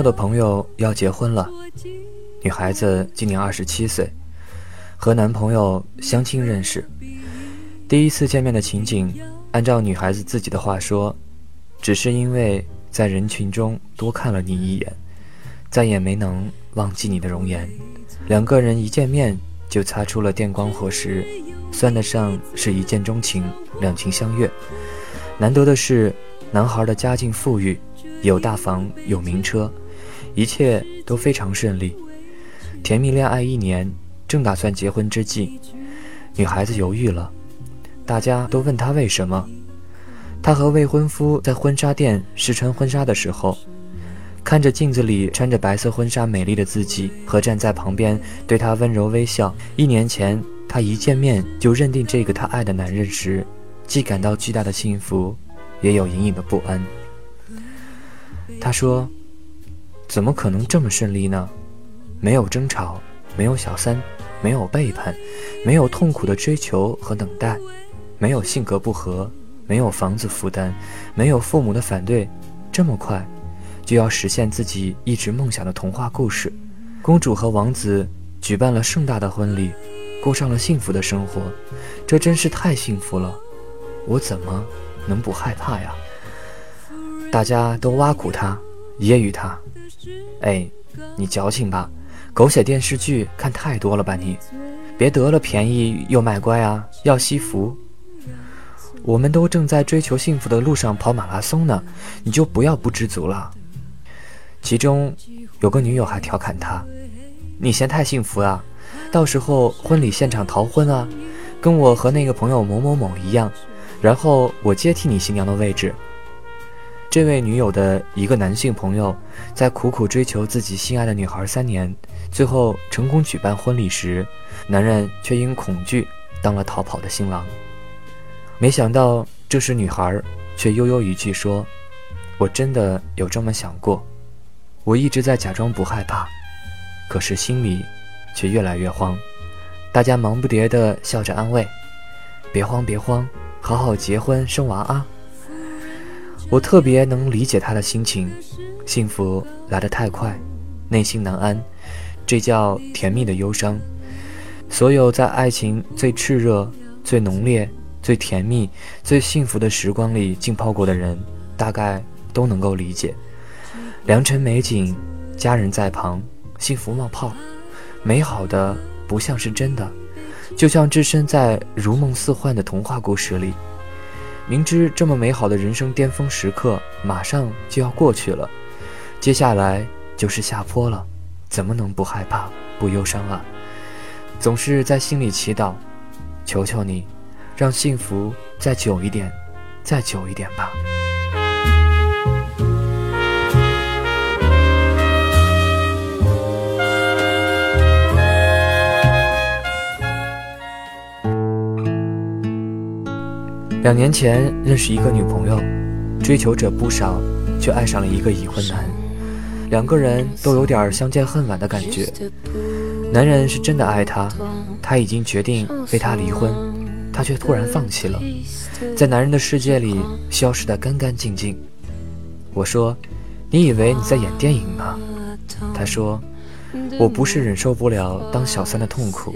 友的朋友要结婚了，女孩子今年二十七岁，和男朋友相亲认识，第一次见面的情景，按照女孩子自己的话说，只是因为在人群中多看了你一眼，再也没能忘记你的容颜。两个人一见面就擦出了电光火石，算得上是一见钟情，两情相悦。难得的是，男孩的家境富裕。有大房，有名车，一切都非常顺利。甜蜜恋爱一年，正打算结婚之际，女孩子犹豫了。大家都问她为什么。她和未婚夫在婚纱店试穿婚纱的时候，看着镜子里穿着白色婚纱美丽的自己和站在旁边对她温柔微笑。一年前，她一见面就认定这个她爱的男人时，既感到巨大的幸福，也有隐隐的不安。她说：“怎么可能这么顺利呢？没有争吵，没有小三，没有背叛，没有痛苦的追求和等待，没有性格不合，没有房子负担，没有父母的反对，这么快就要实现自己一直梦想的童话故事。公主和王子举办了盛大的婚礼，过上了幸福的生活，这真是太幸福了！我怎么能不害怕呀？”大家都挖苦他，揶揄他：“哎，你矫情吧？狗血电视剧看太多了吧？你别得了便宜又卖乖啊！要惜福。我们都正在追求幸福的路上跑马拉松呢，你就不要不知足了。”其中有个女友还调侃他：“你嫌太幸福啊？到时候婚礼现场逃婚啊，跟我和那个朋友某某某一样，然后我接替你新娘的位置。”这位女友的一个男性朋友，在苦苦追求自己心爱的女孩三年，最后成功举办婚礼时，男人却因恐惧当了逃跑的新郎。没想到这时女孩却悠悠一句说：“我真的有这么想过，我一直在假装不害怕，可是心里却越来越慌。”大家忙不迭地笑着安慰：“别慌，别慌，好好结婚生娃啊。”我特别能理解他的心情，幸福来得太快，内心难安，这叫甜蜜的忧伤。所有在爱情最炽热、最浓烈、最甜蜜、最幸福的时光里浸泡过的人，大概都能够理解。良辰美景，家人在旁，幸福冒泡，美好的不像是真的，就像置身在如梦似幻的童话故事里。明知这么美好的人生巅峰时刻马上就要过去了，接下来就是下坡了，怎么能不害怕、不忧伤啊？总是在心里祈祷，求求你，让幸福再久一点，再久一点吧。两年前认识一个女朋友，追求者不少，却爱上了一个已婚男，两个人都有点相见恨晚的感觉。男人是真的爱她，他已经决定为她离婚，她却突然放弃了，在男人的世界里消失得干干净净。我说：“你以为你在演电影吗？”他说：“我不是忍受不了当小三的痛苦，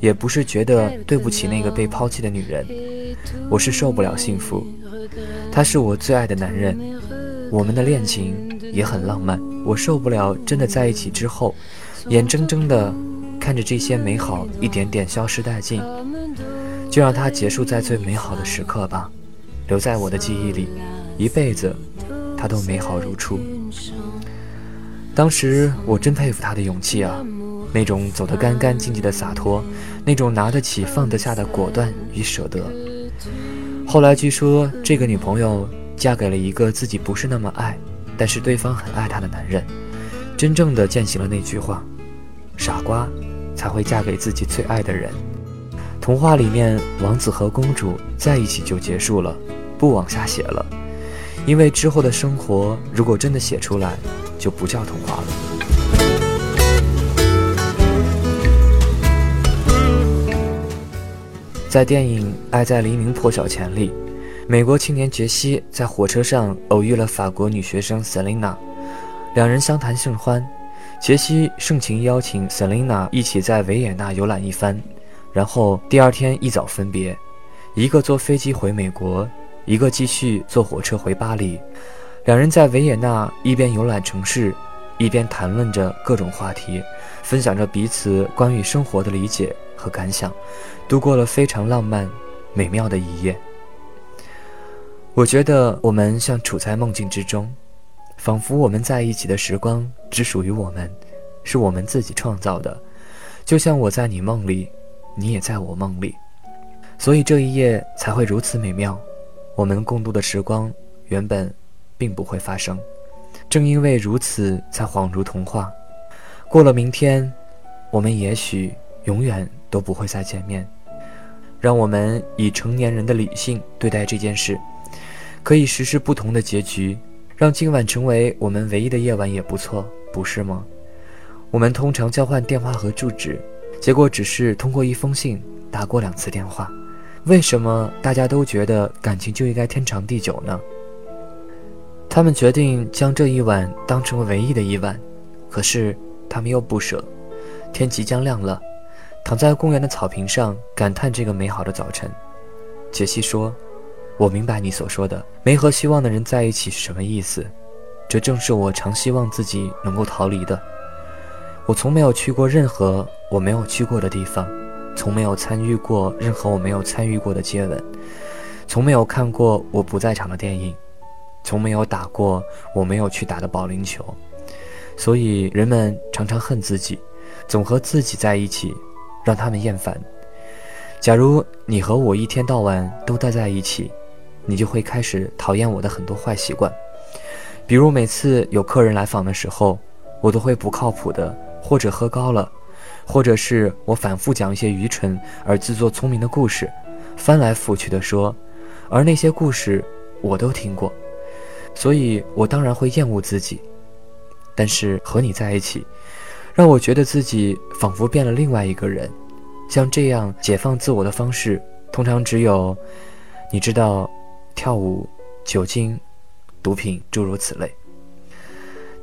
也不是觉得对不起那个被抛弃的女人。”我是受不了幸福，他是我最爱的男人，我们的恋情也很浪漫。我受不了真的在一起之后，眼睁睁的看着这些美好一点点消失殆尽，就让它结束在最美好的时刻吧，留在我的记忆里，一辈子，它都美好如初。当时我真佩服他的勇气啊，那种走得干干净净的洒脱，那种拿得起放得下的果断与舍得。后来据说这个女朋友嫁给了一个自己不是那么爱，但是对方很爱她的男人，真正的践行了那句话：傻瓜才会嫁给自己最爱的人。童话里面王子和公主在一起就结束了，不往下写了，因为之后的生活如果真的写出来，就不叫童话了。在电影《爱在黎明破晓前》里，美国青年杰西在火车上偶遇了法国女学生 Selina，两人相谈甚欢。杰西盛情邀请 Selina 一起在维也纳游览一番，然后第二天一早分别，一个坐飞机回美国，一个继续坐火车回巴黎。两人在维也纳一边游览城市，一边谈论着各种话题，分享着彼此关于生活的理解和感想。度过了非常浪漫、美妙的一夜。我觉得我们像处在梦境之中，仿佛我们在一起的时光只属于我们，是我们自己创造的。就像我在你梦里，你也在我梦里，所以这一夜才会如此美妙。我们共度的时光原本并不会发生，正因为如此，才恍如童话。过了明天，我们也许永远都不会再见面。让我们以成年人的理性对待这件事，可以实施不同的结局，让今晚成为我们唯一的夜晚也不错，不是吗？我们通常交换电话和住址，结果只是通过一封信打过两次电话。为什么大家都觉得感情就应该天长地久呢？他们决定将这一晚当成唯一的一晚，可是他们又不舍。天即将亮了。躺在公园的草坪上，感叹这个美好的早晨。杰西说：“我明白你所说的没和希望的人在一起是什么意思，这正是我常希望自己能够逃离的。我从没有去过任何我没有去过的地方，从没有参与过任何我没有参与过的接吻，从没有看过我不在场的电影，从没有打过我没有去打的保龄球。所以人们常常恨自己，总和自己在一起。”让他们厌烦。假如你和我一天到晚都待在一起，你就会开始讨厌我的很多坏习惯，比如每次有客人来访的时候，我都会不靠谱的，或者喝高了，或者是我反复讲一些愚蠢而自作聪明的故事，翻来覆去的说，而那些故事我都听过，所以我当然会厌恶自己。但是和你在一起。让我觉得自己仿佛变了另外一个人，像这样解放自我的方式，通常只有，你知道，跳舞、酒精、毒品，诸如此类。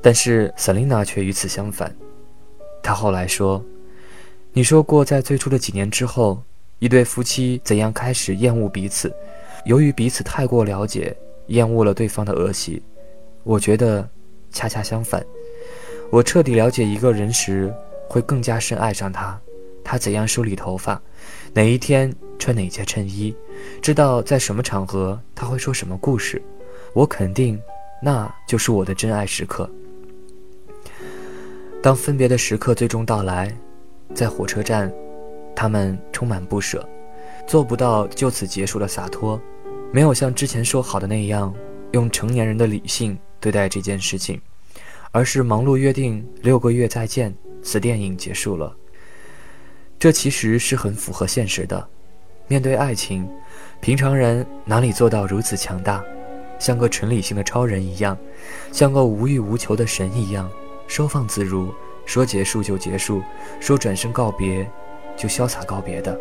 但是 Selina 却与此相反。她后来说：“你说过，在最初的几年之后，一对夫妻怎样开始厌恶彼此，由于彼此太过了解，厌恶了对方的恶习。我觉得，恰恰相反。”我彻底了解一个人时，会更加深爱上他。他怎样梳理头发，哪一天穿哪件衬衣，知道在什么场合他会说什么故事。我肯定，那就是我的真爱时刻。当分别的时刻最终到来，在火车站，他们充满不舍，做不到就此结束的洒脱，没有像之前说好的那样，用成年人的理性对待这件事情。而是忙碌约定六个月再见，此电影结束了。这其实是很符合现实的。面对爱情，平常人哪里做到如此强大，像个纯理性的超人一样，像个无欲无求的神一样，收放自如，说结束就结束，说转身告别，就潇洒告别的。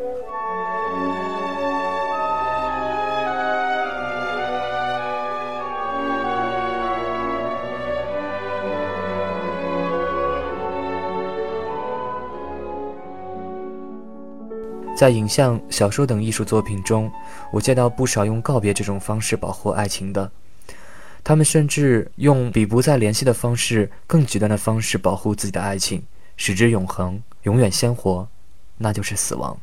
在影像、小说等艺术作品中，我见到不少用告别这种方式保护爱情的。他们甚至用比不再联系的方式更极端的方式保护自己的爱情，使之永恒、永远鲜活，那就是死亡。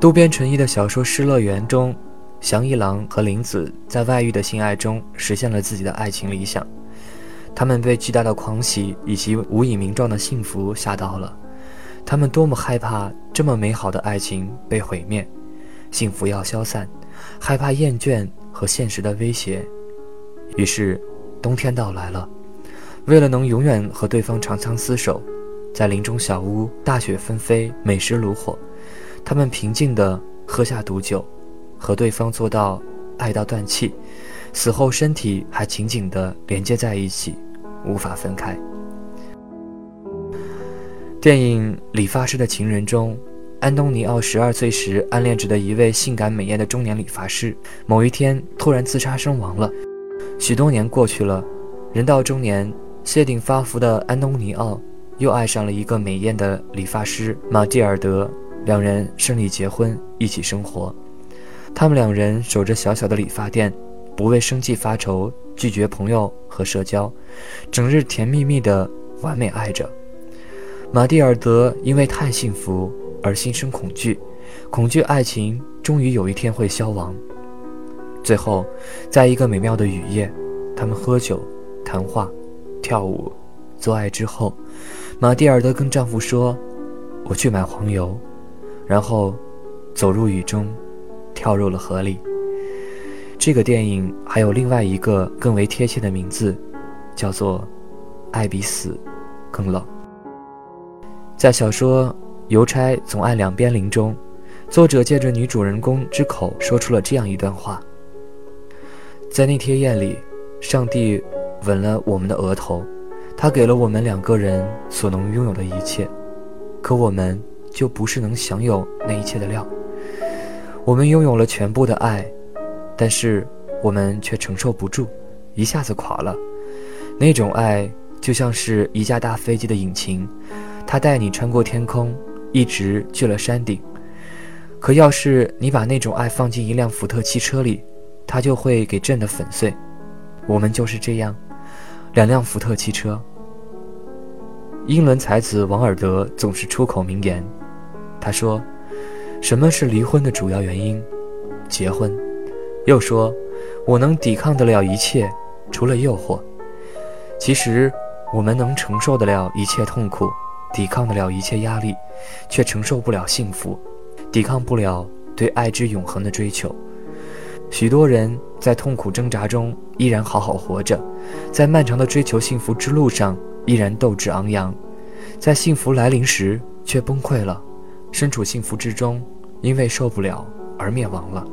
渡边淳一的小说《失乐园》中，祥一郎和玲子在外遇的性爱中实现了自己的爱情理想。他们被巨大的狂喜以及无以名状的幸福吓到了，他们多么害怕这么美好的爱情被毁灭，幸福要消散，害怕厌倦和现实的威胁。于是，冬天到来了，为了能永远和对方长相厮守，在林中小屋，大雪纷飞，美食炉火，他们平静地喝下毒酒，和对方做到爱到断气。死后，身体还紧紧地连接在一起，无法分开。电影《理发师的情人》中，安东尼奥十二岁时暗恋着的一位性感美艳的中年理发师，某一天突然自杀身亡了。许多年过去了，人到中年，谢顶发福的安东尼奥又爱上了一个美艳的理发师马蒂尔德，两人顺利结婚，一起生活。他们两人守着小小的理发店。不为生计发愁，拒绝朋友和社交，整日甜蜜蜜的完美爱着。马蒂尔德因为太幸福而心生恐惧，恐惧爱情终于有一天会消亡。最后，在一个美妙的雨夜，他们喝酒、谈话、跳舞、做爱之后，马蒂尔德跟丈夫说：“我去买黄油。”然后，走入雨中，跳入了河里。这个电影还有另外一个更为贴切的名字，叫做《爱比死更冷》。在小说《邮差总爱两边铃》中，作者借着女主人公之口说出了这样一段话：在那天夜里，上帝吻了我们的额头，他给了我们两个人所能拥有的一切，可我们就不是能享有那一切的料。我们拥有了全部的爱。但是我们却承受不住，一下子垮了。那种爱就像是一架大飞机的引擎，他带你穿过天空，一直去了山顶。可要是你把那种爱放进一辆福特汽车里，它就会给震得粉碎。我们就是这样，两辆福特汽车。英伦才子王尔德总是出口名言，他说：“什么是离婚的主要原因？结婚。”又说：“我能抵抗得了一切，除了诱惑。其实，我们能承受得了一切痛苦，抵抗得了一切压力，却承受不了幸福，抵抗不了对爱之永恒的追求。许多人在痛苦挣扎中依然好好活着，在漫长的追求幸福之路上依然斗志昂扬，在幸福来临时却崩溃了，身处幸福之中，因为受不了而灭亡了。”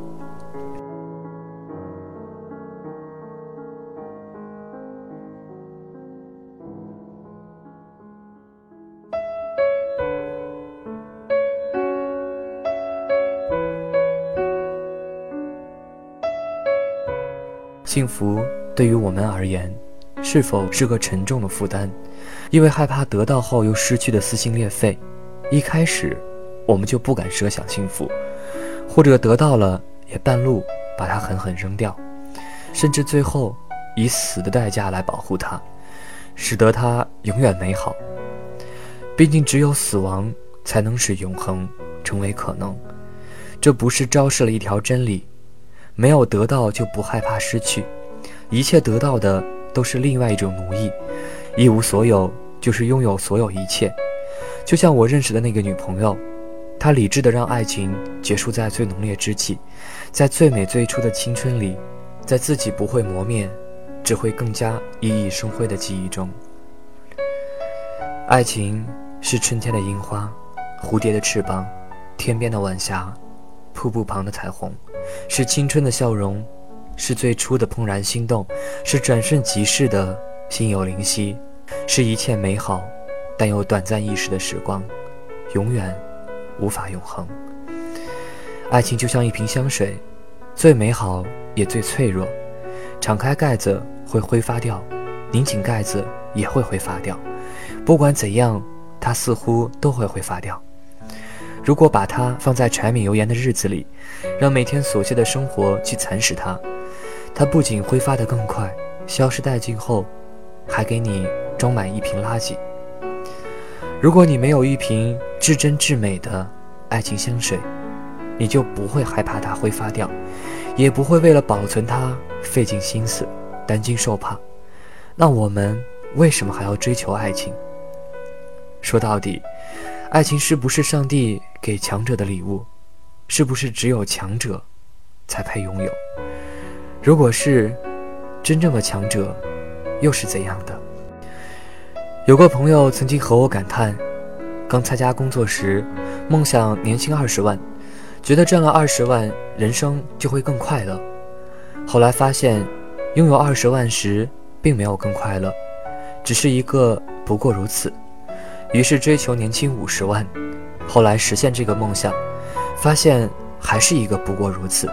幸福对于我们而言，是否是个沉重的负担？因为害怕得到后又失去的撕心裂肺，一开始我们就不敢设想幸福，或者得到了也半路把它狠狠扔掉，甚至最后以死的代价来保护它，使得它永远美好。毕竟只有死亡才能使永恒成为可能，这不是昭示了一条真理？没有得到就不害怕失去，一切得到的都是另外一种奴役。一无所有就是拥有所有一切。就像我认识的那个女朋友，她理智的让爱情结束在最浓烈之际，在最美最初的青春里，在自己不会磨灭，只会更加熠熠生辉的记忆中。爱情是春天的樱花，蝴蝶的翅膀，天边的晚霞，瀑布旁的彩虹。是青春的笑容，是最初的怦然心动，是转瞬即逝的心有灵犀，是一切美好但又短暂易逝的时光，永远无法永恒。爱情就像一瓶香水，最美好也最脆弱，敞开盖子会挥发掉，拧紧盖子也会挥发掉，不管怎样，它似乎都会挥发掉。如果把它放在柴米油盐的日子里，让每天琐碎的生活去蚕食它，它不仅挥发得更快，消失殆尽后，还给你装满一瓶垃圾。如果你没有一瓶至真至美的爱情香水，你就不会害怕它挥发掉，也不会为了保存它费尽心思、担惊受怕。那我们为什么还要追求爱情？说到底，爱情是不是上帝给强者的礼物？是不是只有强者才配拥有？如果是真正的强者，又是怎样的？有个朋友曾经和我感叹：刚参加工作时，梦想年薪二十万，觉得赚了二十万，人生就会更快乐。后来发现，拥有二十万时，并没有更快乐，只是一个不过如此。于是追求年薪五十万，后来实现这个梦想，发现还是一个不过如此。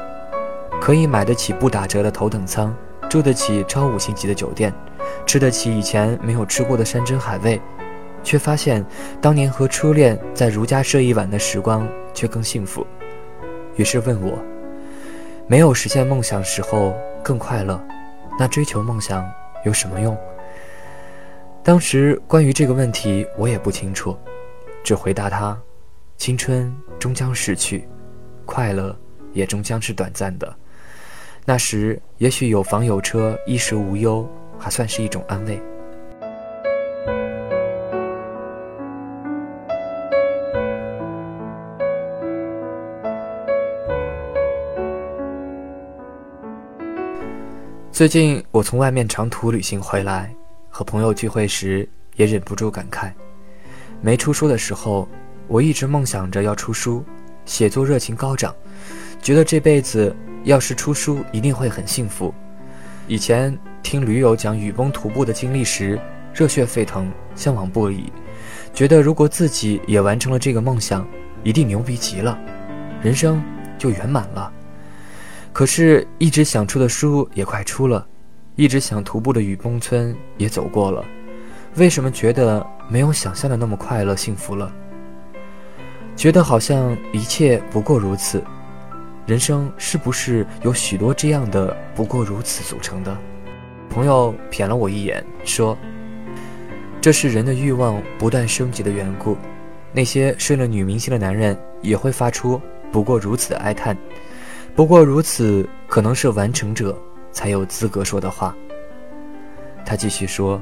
可以买得起不打折的头等舱，住得起超五星级的酒店，吃得起以前没有吃过的山珍海味，却发现当年和初恋在如家睡一晚的时光却更幸福。于是问我，没有实现梦想时候更快乐，那追求梦想有什么用？当时关于这个问题我也不清楚，只回答他：青春终将逝去，快乐也终将是短暂的。那时也许有房有车，衣食无忧，还算是一种安慰。最近我从外面长途旅行回来，和朋友聚会时也忍不住感慨：没出书的时候，我一直梦想着要出书，写作热情高涨，觉得这辈子。要是出书，一定会很幸福。以前听驴友讲雨崩徒步的经历时，热血沸腾，向往不已，觉得如果自己也完成了这个梦想，一定牛逼极了，人生就圆满了。可是，一直想出的书也快出了，一直想徒步的雨崩村也走过了，为什么觉得没有想象的那么快乐幸福了？觉得好像一切不过如此。人生是不是有许多这样的不过如此组成的？朋友瞥了我一眼，说：“这是人的欲望不断升级的缘故。那些睡了女明星的男人也会发出不过如此的哀叹。不过如此，可能是完成者才有资格说的话。”他继续说：“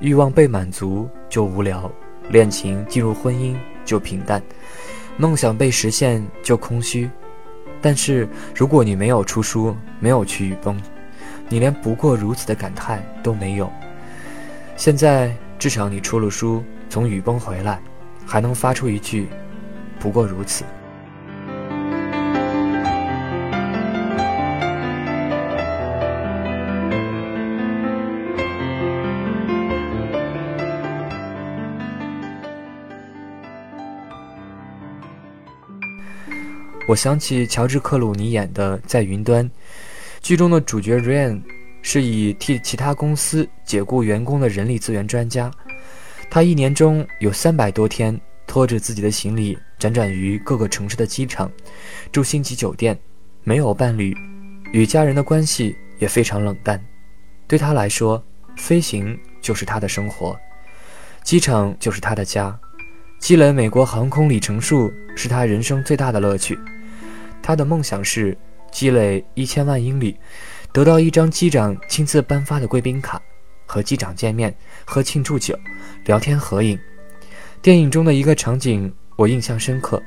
欲望被满足就无聊，恋情进入婚姻就平淡，梦想被实现就空虚。”但是，如果你没有出书，没有去雨崩，你连不过如此的感叹都没有。现在至少你出了书，从雨崩回来，还能发出一句“不过如此”。我想起乔治·克鲁尼演的《在云端》，剧中的主角 Ryan 是以替其他公司解雇员工的人力资源专家。他一年中有三百多天拖着自己的行李辗转于各个城市的机场，住星级酒店，没有伴侣，与家人的关系也非常冷淡。对他来说，飞行就是他的生活，机场就是他的家，积累美国航空里程数是他人生最大的乐趣。他的梦想是积累一千万英里，得到一张机长亲自颁发的贵宾卡，和机长见面，喝庆祝酒，聊天合影。电影中的一个场景我印象深刻。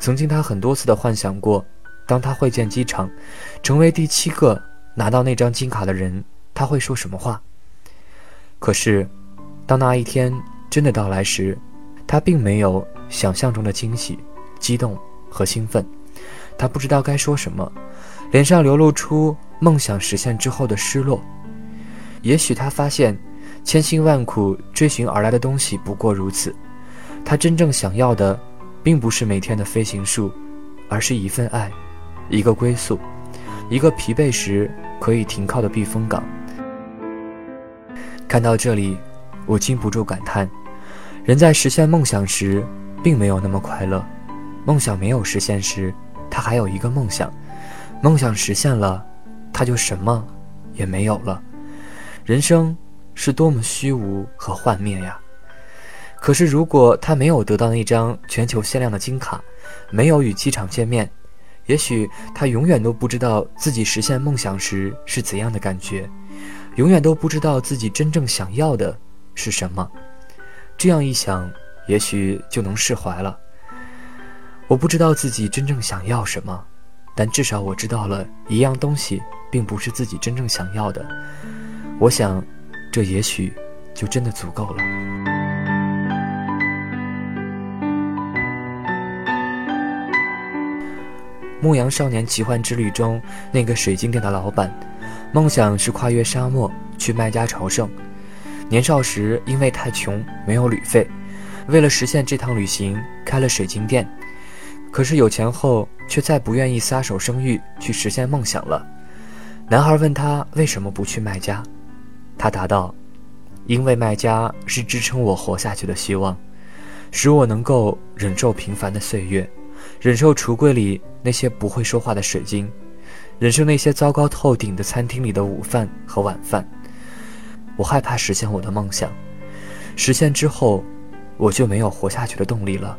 曾经他很多次的幻想过，当他会见机场，成为第七个拿到那张金卡的人，他会说什么话。可是，当那一天真的到来时，他并没有想象中的惊喜、激动和兴奋。他不知道该说什么，脸上流露出梦想实现之后的失落。也许他发现，千辛万苦追寻而来的东西不过如此。他真正想要的，并不是每天的飞行术，而是一份爱，一个归宿，一个疲惫时可以停靠的避风港。看到这里，我禁不住感叹：人在实现梦想时，并没有那么快乐；梦想没有实现时，他还有一个梦想，梦想实现了，他就什么也没有了。人生是多么虚无和幻灭呀！可是，如果他没有得到那张全球限量的金卡，没有与机场见面，也许他永远都不知道自己实现梦想时是怎样的感觉，永远都不知道自己真正想要的是什么。这样一想，也许就能释怀了。我不知道自己真正想要什么，但至少我知道了一样东西并不是自己真正想要的。我想，这也许就真的足够了。《牧羊少年奇幻之旅》中那个水晶店的老板，梦想是跨越沙漠去麦加朝圣。年少时因为太穷没有旅费，为了实现这趟旅行开了水晶店。可是有钱后却再不愿意撒手生育去实现梦想了。男孩问他为什么不去卖家，他答道：“因为卖家是支撑我活下去的希望，使我能够忍受平凡的岁月。”忍受橱柜里那些不会说话的水晶，忍受那些糟糕透顶的餐厅里的午饭和晚饭。我害怕实现我的梦想，实现之后，我就没有活下去的动力了。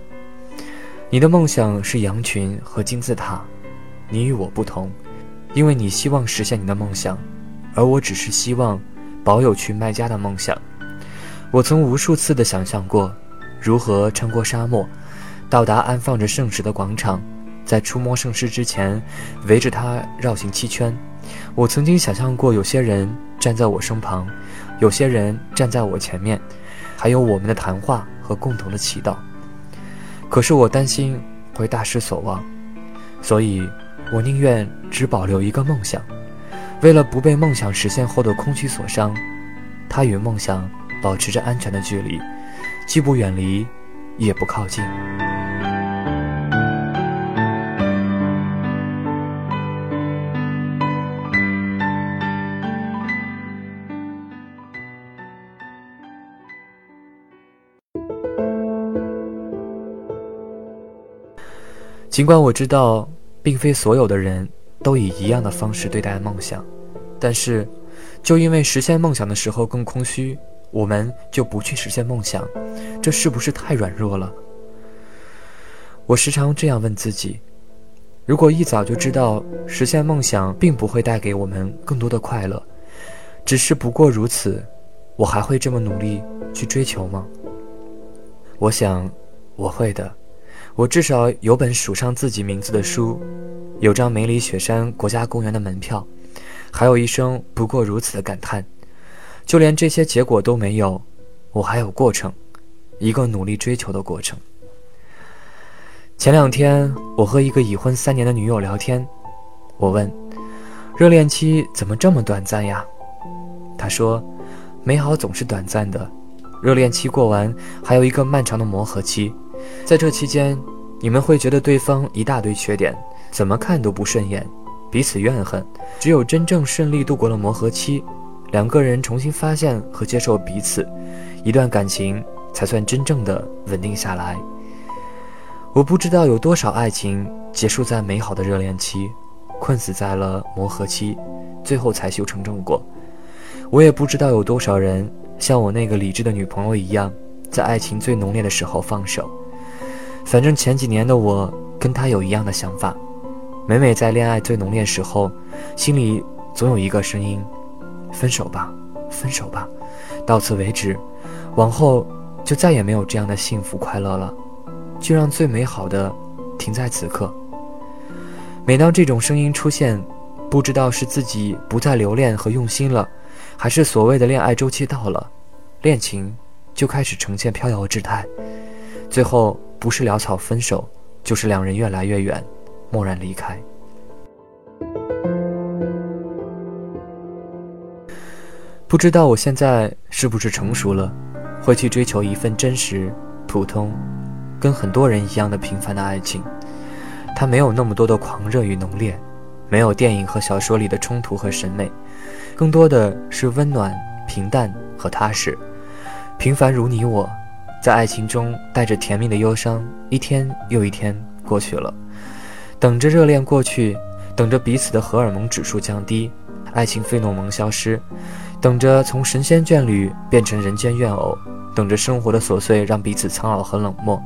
你的梦想是羊群和金字塔，你与我不同，因为你希望实现你的梦想，而我只是希望保有去麦加的梦想。我曾无数次的想象过，如何穿过沙漠。到达安放着圣石的广场，在触摸圣石之前，围着它绕行七圈。我曾经想象过，有些人站在我身旁，有些人站在我前面，还有我们的谈话和共同的祈祷。可是我担心会大失所望，所以我宁愿只保留一个梦想，为了不被梦想实现后的空虚所伤，他与梦想保持着安全的距离，既不远离，也不靠近。尽管我知道，并非所有的人都以一样的方式对待梦想，但是，就因为实现梦想的时候更空虚，我们就不去实现梦想，这是不是太软弱了？我时常这样问自己：如果一早就知道实现梦想并不会带给我们更多的快乐，只是不过如此，我还会这么努力去追求吗？我想，我会的。我至少有本署上自己名字的书，有张梅里雪山国家公园的门票，还有一声不过如此的感叹。就连这些结果都没有，我还有过程，一个努力追求的过程。前两天，我和一个已婚三年的女友聊天，我问：“热恋期怎么这么短暂呀？”她说：“美好总是短暂的，热恋期过完，还有一个漫长的磨合期。”在这期间，你们会觉得对方一大堆缺点，怎么看都不顺眼，彼此怨恨。只有真正顺利度过了磨合期，两个人重新发现和接受彼此，一段感情才算真正的稳定下来。我不知道有多少爱情结束在美好的热恋期，困死在了磨合期，最后才修成正果。我也不知道有多少人像我那个理智的女朋友一样，在爱情最浓烈的时候放手。反正前几年的我跟他有一样的想法，每每在恋爱最浓烈时候，心里总有一个声音：分手吧，分手吧，到此为止，往后就再也没有这样的幸福快乐了，就让最美好的停在此刻。每当这种声音出现，不知道是自己不再留恋和用心了，还是所谓的恋爱周期到了，恋情就开始呈现飘摇之态，最后。不是潦草分手，就是两人越来越远，蓦然离开。不知道我现在是不是成熟了，会去追求一份真实、普通，跟很多人一样的平凡的爱情。它没有那么多的狂热与浓烈，没有电影和小说里的冲突和审美，更多的是温暖、平淡和踏实，平凡如你我。在爱情中带着甜蜜的忧伤，一天又一天过去了，等着热恋过去，等着彼此的荷尔蒙指数降低，爱情费诺蒙消失，等着从神仙眷侣变成人间怨偶，等着生活的琐碎让彼此苍老和冷漠，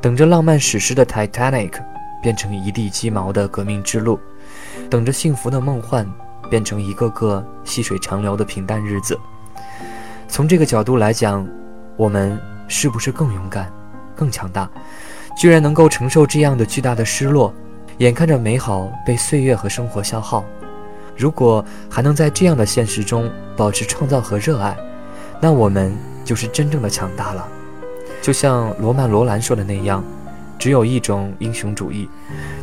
等着浪漫史诗的 Titanic 变成一地鸡毛的革命之路，等着幸福的梦幻变成一个个细水长流的平淡日子。从这个角度来讲，我们是不是更勇敢、更强大，居然能够承受这样的巨大的失落？眼看着美好被岁月和生活消耗，如果还能在这样的现实中保持创造和热爱，那我们就是真正的强大了。就像罗曼·罗兰说的那样，只有一种英雄主义，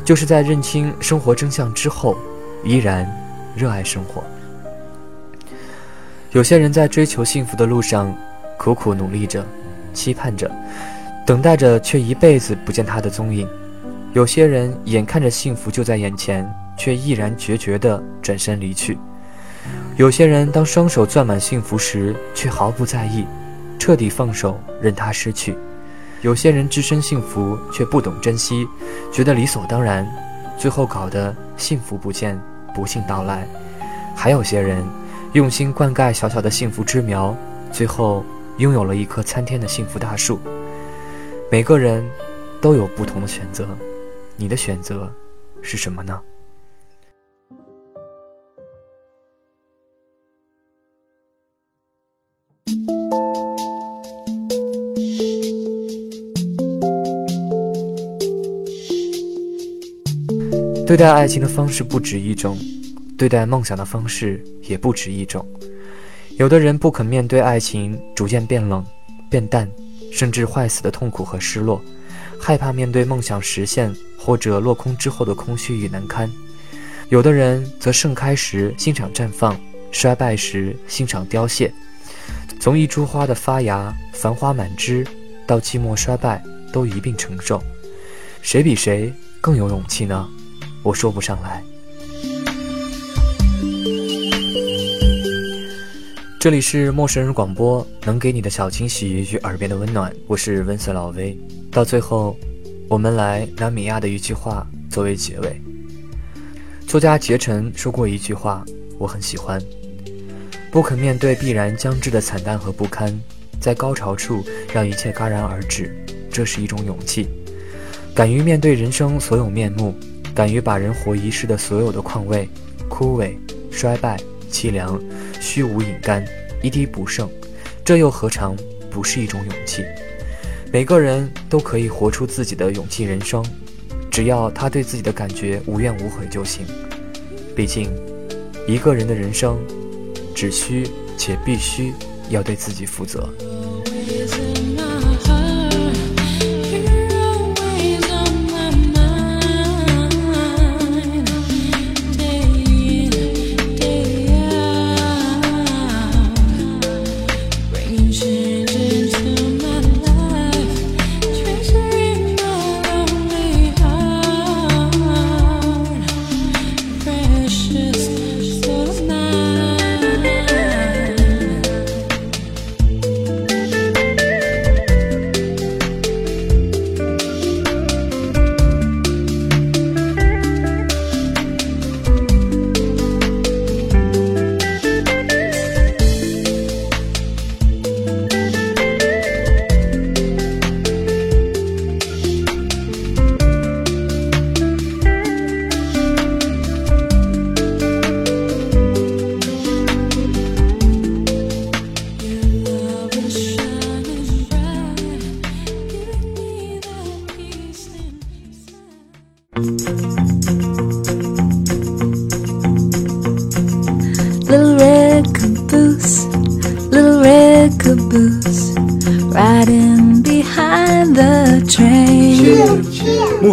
就是在认清生活真相之后，依然热爱生活。有些人在追求幸福的路上，苦苦努力着，期盼着，等待着，却一辈子不见他的踪影。有些人眼看着幸福就在眼前，却毅然决绝地转身离去；有些人当双手攥满幸福时，却毫不在意，彻底放手任它失去；有些人置身幸福却不懂珍惜，觉得理所当然，最后搞得幸福不见，不幸到来；还有些人用心灌溉小小的幸福之苗，最后拥有了一棵参天的幸福大树。每个人都有不同的选择。你的选择是什么呢？对待爱情的方式不止一种，对待梦想的方式也不止一种。有的人不肯面对爱情，逐渐变冷、变淡，甚至坏死的痛苦和失落。害怕面对梦想实现或者落空之后的空虚与难堪，有的人则盛开时欣赏绽放，衰败时欣赏凋谢。从一株花的发芽繁花满枝，到寂寞衰败，都一并承受。谁比谁更有勇气呢？我说不上来。这里是陌生人广播，能给你的小惊喜与耳边的温暖。我是温色老威。到最后，我们来拿米娅的一句话作为结尾。作家杰晨说过一句话，我很喜欢：不肯面对必然将至的惨淡和不堪，在高潮处让一切戛然而止，这是一种勇气。敢于面对人生所有面目，敢于把人活一世的所有的况味、枯萎、衰败、凄凉。虚无饮干，一滴不剩，这又何尝不是一种勇气？每个人都可以活出自己的勇气人生，只要他对自己的感觉无怨无悔就行。毕竟，一个人的人生，只需且必须要对自己负责。